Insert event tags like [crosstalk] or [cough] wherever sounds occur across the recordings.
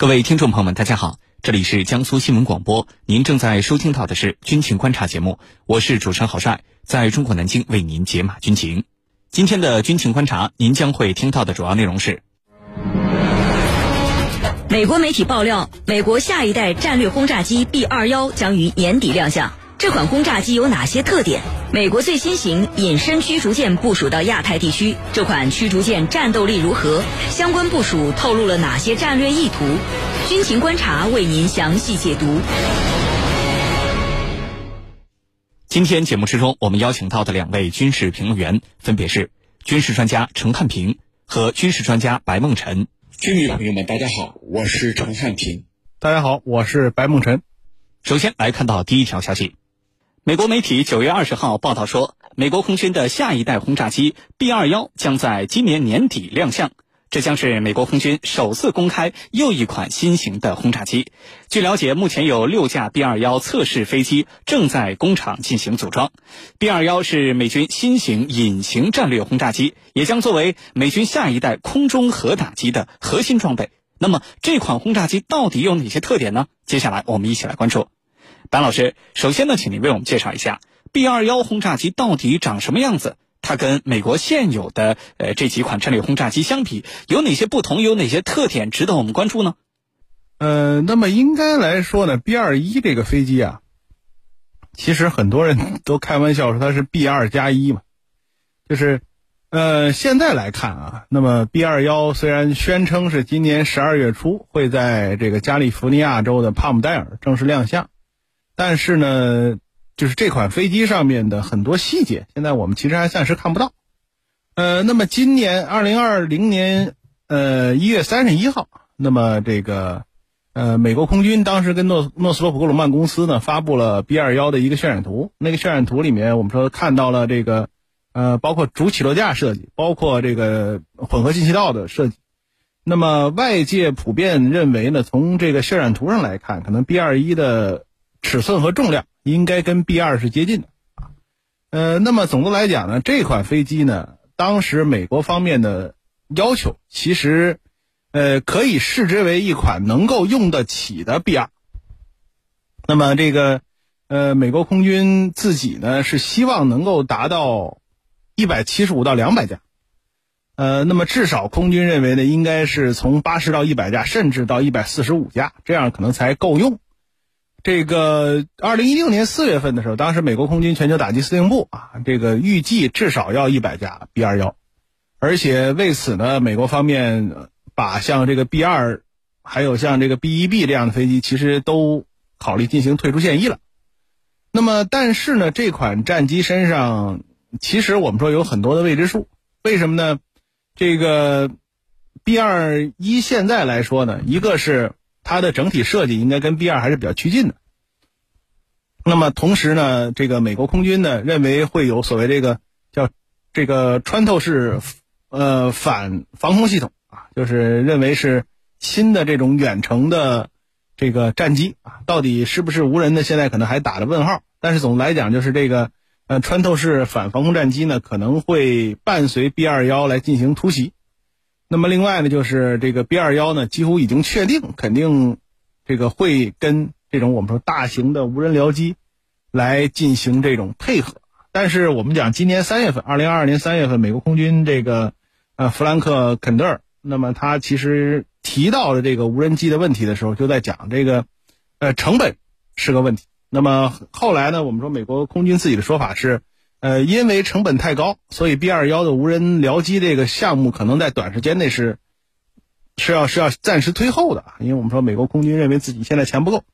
各位听众朋友们，大家好，这里是江苏新闻广播，您正在收听到的是军情观察节目，我是主持人郝帅，在中国南京为您解码军情。今天的军情观察，您将会听到的主要内容是：美国媒体爆料，美国下一代战略轰炸机 B 二幺将于年底亮相。这款轰炸机有哪些特点？美国最新型隐身驱逐舰部署到亚太地区，这款驱逐舰战斗力如何？相关部署透露了哪些战略意图？军情观察为您详细解读。今天节目之中，我们邀请到的两位军事评论员分别是军事专家陈汉平和军事专家白梦辰。军迷朋友们，大家好，我是陈汉平。大家好，我是白梦辰。首先来看到第一条消息。美国媒体九月二十号报道说，美国空军的下一代轰炸机 B 二幺将在今年年底亮相。这将是美国空军首次公开又一款新型的轰炸机。据了解，目前有六架 B 二幺测试飞机正在工厂进行组装。B 二幺是美军新型隐形战略轰炸机，也将作为美军下一代空中核打击的核心装备。那么，这款轰炸机到底有哪些特点呢？接下来我们一起来关注。白老师，首先呢，请您为我们介绍一下 B 二幺轰炸机到底长什么样子？它跟美国现有的呃这几款战略轰炸机相比，有哪些不同？有哪些特点值得我们关注呢？呃，那么应该来说呢，B 二一这个飞机啊，其实很多人 [laughs] 都开玩笑说它是 B 二加一嘛，就是呃现在来看啊，那么 B 二幺虽然宣称是今年十二月初会在这个加利福尼亚州的帕姆代尔正式亮相。但是呢，就是这款飞机上面的很多细节，现在我们其实还暂时看不到。呃，那么今年二零二零年呃一月三十一号，那么这个呃美国空军当时跟诺诺斯罗普格鲁曼公司呢发布了 B 二幺的一个渲染图。那个渲染图里面，我们说看到了这个呃包括主起落架设计，包括这个混合进气道的设计。那么外界普遍认为呢，从这个渲染图上来看，可能 B 二一的尺寸和重量应该跟 B 二是接近的，呃，那么总的来讲呢，这款飞机呢，当时美国方面的要求其实，呃，可以视之为一款能够用得起的 B 二。那么这个，呃，美国空军自己呢是希望能够达到一百七十五到两百架，呃，那么至少空军认为呢，应该是从八十到一百架，甚至到一百四十五架，这样可能才够用。这个二零一六年四月份的时候，当时美国空军全球打击司令部啊，这个预计至少要一百架 B 二幺，而且为此呢，美国方面把像这个 B 二，还有像这个 B 一 B 这样的飞机，其实都考虑进行退出现役了。那么，但是呢，这款战机身上其实我们说有很多的未知数，为什么呢？这个 B 二一现在来说呢，一个是。它的整体设计应该跟 B 二还是比较趋近的。那么同时呢，这个美国空军呢认为会有所谓这个叫这个穿透式呃反防空系统啊，就是认为是新的这种远程的这个战机啊，到底是不是无人的？现在可能还打着问号。但是总的来讲，就是这个呃穿透式反防空战机呢，可能会伴随 B 二幺来进行突袭。那么另外呢，就是这个 B 二幺呢，几乎已经确定，肯定这个会跟这种我们说大型的无人僚机来进行这种配合。但是我们讲，今年三月份，二零二二年三月份，美国空军这个呃弗兰克肯德尔，那么他其实提到了这个无人机的问题的时候，就在讲这个呃成本是个问题。那么后来呢，我们说美国空军自己的说法是。呃，因为成本太高，所以 B 二幺的无人僚机这个项目可能在短时间内是是要是要暂时推后的。因为我们说美国空军认为自己现在钱不够。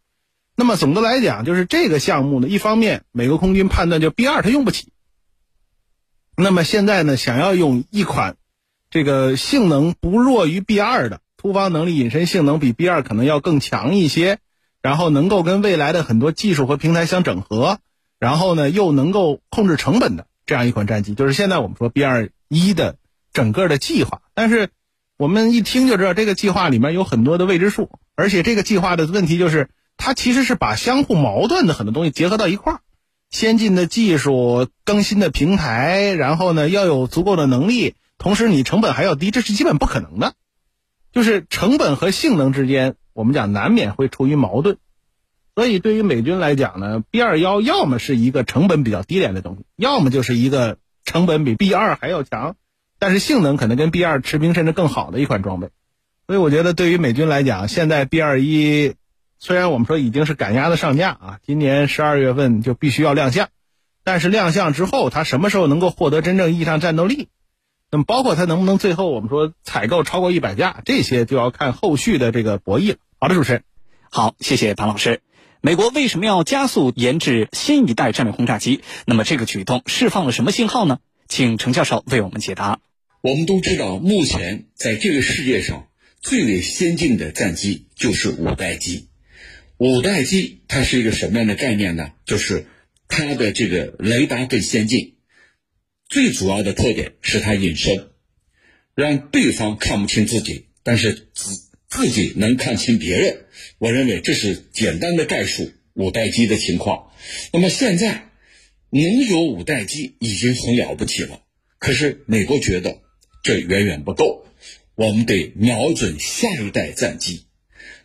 那么总的来讲，就是这个项目呢，一方面美国空军判断就 B 二它用不起。那么现在呢，想要用一款这个性能不弱于 B 二的突防能力、隐身性能比 B 二可能要更强一些，然后能够跟未来的很多技术和平台相整合。然后呢，又能够控制成本的这样一款战机，就是现在我们说 B 二一的整个的计划。但是我们一听就知道，这个计划里面有很多的未知数，而且这个计划的问题就是，它其实是把相互矛盾的很多东西结合到一块儿，先进的技术、更新的平台，然后呢要有足够的能力，同时你成本还要低，这是基本不可能的。就是成本和性能之间我们讲难免会处于矛盾。所以对于美军来讲呢，B 二幺要么是一个成本比较低廉的东西，要么就是一个成本比 B 二还要强，但是性能可能跟 B 二持平甚至更好的一款装备。所以我觉得对于美军来讲，现在 B 二一虽然我们说已经是赶鸭子上架啊，今年十二月份就必须要亮相，但是亮相之后，它什么时候能够获得真正意义上战斗力？那么包括它能不能最后我们说采购超过一百架，这些就要看后续的这个博弈了。好的，主持人，好，谢谢庞老师。美国为什么要加速研制新一代战略轰炸机？那么这个举动释放了什么信号呢？请程教授为我们解答。我们都知道，目前在这个世界上最为先进的战机就是五代机。五代机它是一个什么样的概念呢？就是它的这个雷达更先进，最主要的特点是它隐身，让对方看不清自己，但是自自己能看清别人。我认为这是简单的概述五代机的情况。那么现在能有五代机已经很了不起了，可是美国觉得这远远不够，我们得瞄准下一代战机。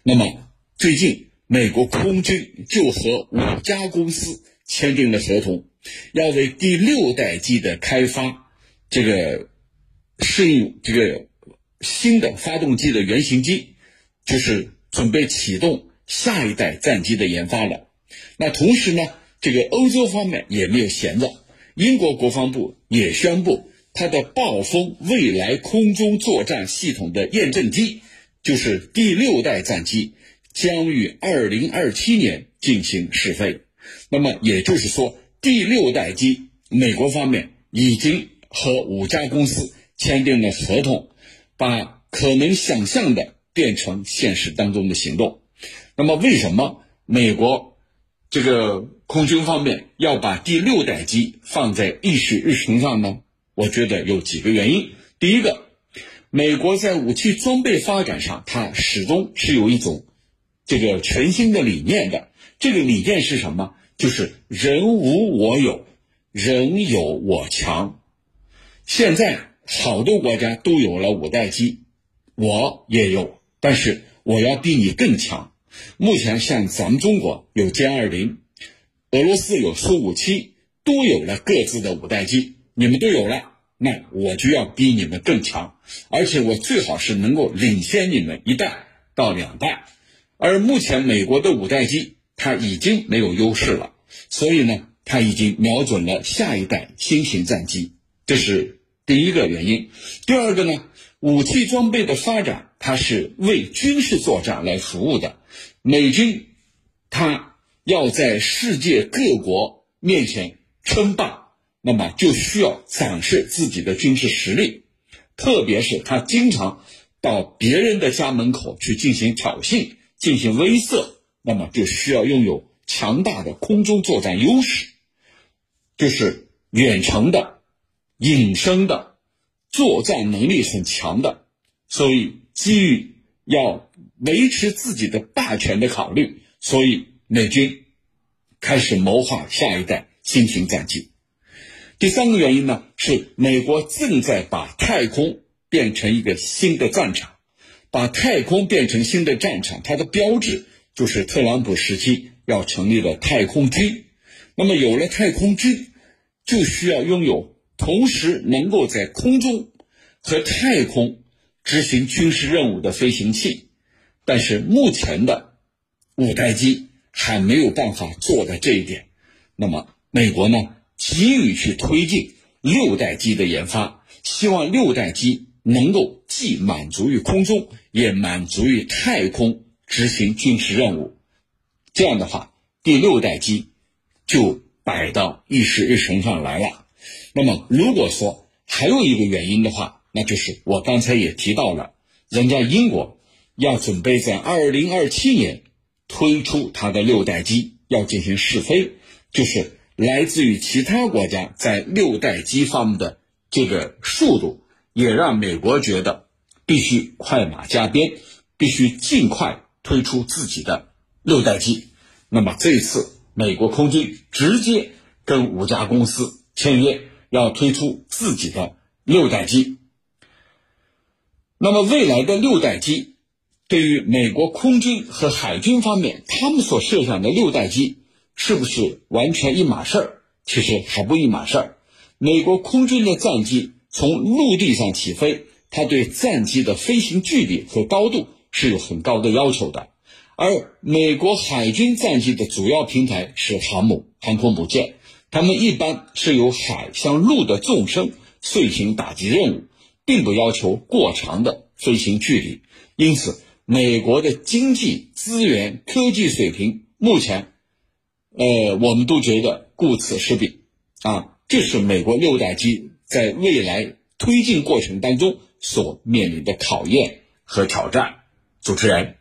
那么最近美国空军就和五家公司签订了合同，要为第六代机的开发这个适应这个新的发动机的原型机，就是。准备启动下一代战机的研发了。那同时呢，这个欧洲方面也没有闲着。英国国防部也宣布，它的暴风未来空中作战系统的验证机，就是第六代战机，将于二零二七年进行试飞。那么也就是说，第六代机，美国方面已经和五家公司签订了合同，把可能想象的。变成现实当中的行动。那么，为什么美国这个空军方面要把第六代机放在议事日程上呢？我觉得有几个原因。第一个，美国在武器装备发展上，它始终是有一种这个全新的理念的。这个理念是什么？就是人无我有，人有我强。现在好多国家都有了五代机，我也有。但是我要比你更强。目前像咱们中国有歼二零，俄罗斯有苏五七，都有了各自的五代机，你们都有了，那我就要比你们更强，而且我最好是能够领先你们一代到两代。而目前美国的五代机它已经没有优势了，所以呢，它已经瞄准了下一代新型战机，这是第一个原因。第二个呢？武器装备的发展，它是为军事作战来服务的。美军，它要在世界各国面前称霸，那么就需要展示自己的军事实力。特别是他经常到别人的家门口去进行挑衅、进行威慑，那么就需要拥有强大的空中作战优势，就是远程的、隐身的。作战能力很强的，所以基于要维持自己的霸权的考虑，所以美军开始谋划下一代新型战机。第三个原因呢，是美国正在把太空变成一个新的战场，把太空变成新的战场，它的标志就是特朗普时期要成立的太空军。那么有了太空军，就需要拥有。同时能够在空中和太空执行军事任务的飞行器，但是目前的五代机还没有办法做到这一点。那么美国呢，急于去推进六代机的研发，希望六代机能够既满足于空中，也满足于太空执行军事任务。这样的话，第六代机就摆到议事日程上来了。那么，如果说还有一个原因的话，那就是我刚才也提到了，人家英国要准备在二零二七年推出它的六代机，要进行试飞，就是来自于其他国家在六代机方面的这个速度，也让美国觉得必须快马加鞭，必须尽快推出自己的六代机。那么这一次，美国空军直接跟五家公司签约。要推出自己的六代机，那么未来的六代机对于美国空军和海军方面，他们所设想的六代机是不是完全一码事儿？其实还不一码事儿。美国空军的战机从陆地上起飞，它对战机的飞行距离和高度是有很高的要求的。而美国海军战机的主要平台是航母、航空母舰，它们一般是由海向陆的纵深遂行打击任务，并不要求过长的飞行距离。因此，美国的经济资源、科技水平目前，呃，我们都觉得顾此失彼啊。这是美国六代机在未来推进过程当中所面临的考验和挑战。主持人。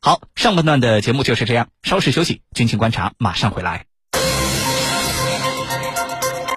好，上半段的节目就是这样，稍事休息，军情观察马上回来。